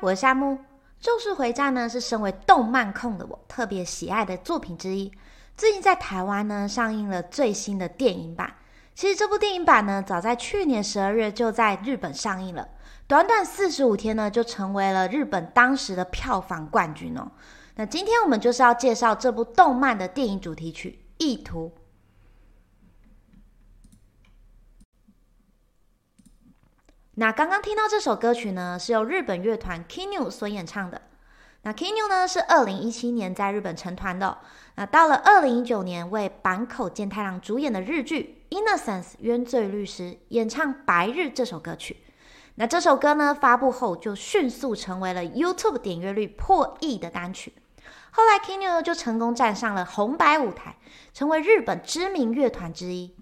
我是夏木。《咒术回战》呢是身为动漫控的我特别喜爱的作品之一。最近在台湾呢上映了最新的电影版。其实这部电影版呢早在去年十二月就在日本上映了，短短四十五天呢就成为了日本当时的票房冠军哦。那今天我们就是要介绍这部动漫的电影主题曲《意图》。那刚刚听到这首歌曲呢，是由日本乐团 Kinyu 所演唱的。那 Kinyu 呢是二零一七年在日本成团的。那到了二零一九年，为坂口健太郎主演的日剧《Innocence 冤罪律师》演唱《白日》这首歌曲。那这首歌呢发布后，就迅速成为了 YouTube 点阅率破亿的单曲。后来 Kinyu 就成功站上了红白舞台，成为日本知名乐团之一。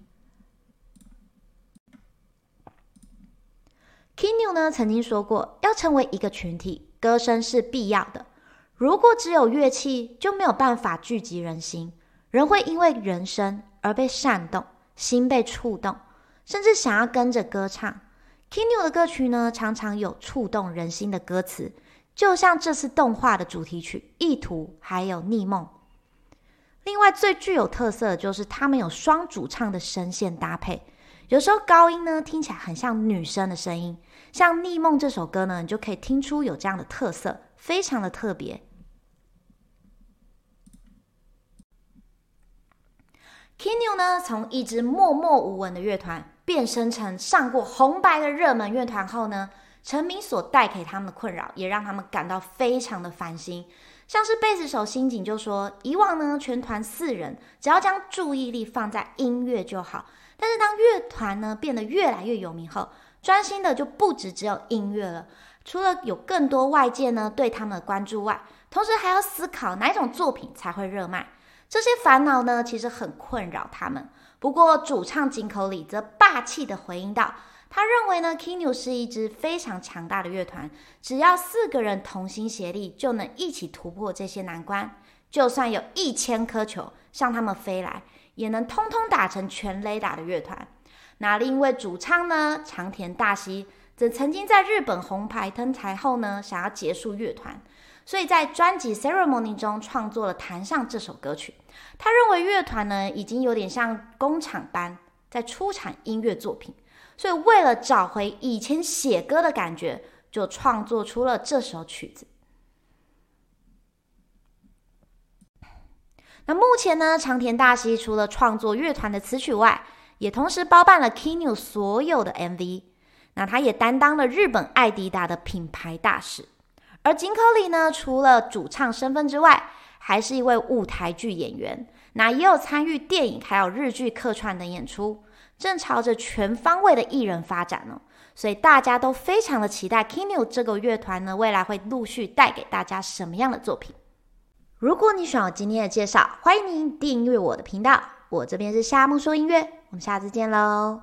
Kinu 呢曾经说过，要成为一个群体，歌声是必要的。如果只有乐器，就没有办法聚集人心。人会因为人声而被煽动，心被触动，甚至想要跟着歌唱。Kinu 的歌曲呢，常常有触动人心的歌词，就像这次动画的主题曲《意图》，还有《逆梦》。另外，最具有特色的就是他们有双主唱的声线搭配。有时候高音呢听起来很像女生的声音，像《逆梦》这首歌呢，你就可以听出有这样的特色，非常的特别。Kinyu 呢，从一支默默无闻的乐团变身成上过红白的热门乐团后呢，成名所带给他们的困扰，也让他们感到非常的烦心。像是贝斯手新井就说，以往呢，全团四人只要将注意力放在音乐就好。但是当乐团呢变得越来越有名后，专心的就不止只有音乐了。除了有更多外界呢对他们的关注外，同时还要思考哪一种作品才会热卖。这些烦恼呢其实很困扰他们。不过主唱井口里则霸气的回应道，他认为呢，KINU 是一支非常强大的乐团，只要四个人同心协力，就能一起突破这些难关。就算有一千颗球向他们飞来。也能通通打成全垒打的乐团。那另一位主唱呢，长田大希则曾经在日本红牌登台后呢，想要结束乐团，所以在专辑《Ceremony》中创作了《弹上》这首歌曲。他认为乐团呢，已经有点像工厂般在出产音乐作品，所以为了找回以前写歌的感觉，就创作出了这首曲子。那目前呢，长田大希除了创作乐团的词曲外，也同时包办了 Kinyu 所有的 MV。那他也担当了日本爱迪达的品牌大使。而井口里呢，除了主唱身份之外，还是一位舞台剧演员。那也有参与电影还有日剧客串等演出，正朝着全方位的艺人发展呢。所以大家都非常的期待 Kinyu 这个乐团呢，未来会陆续带给大家什么样的作品。如果你喜欢我今天的介绍，欢迎您订阅我的频道。我这边是夏梦说音乐，我们下次见喽。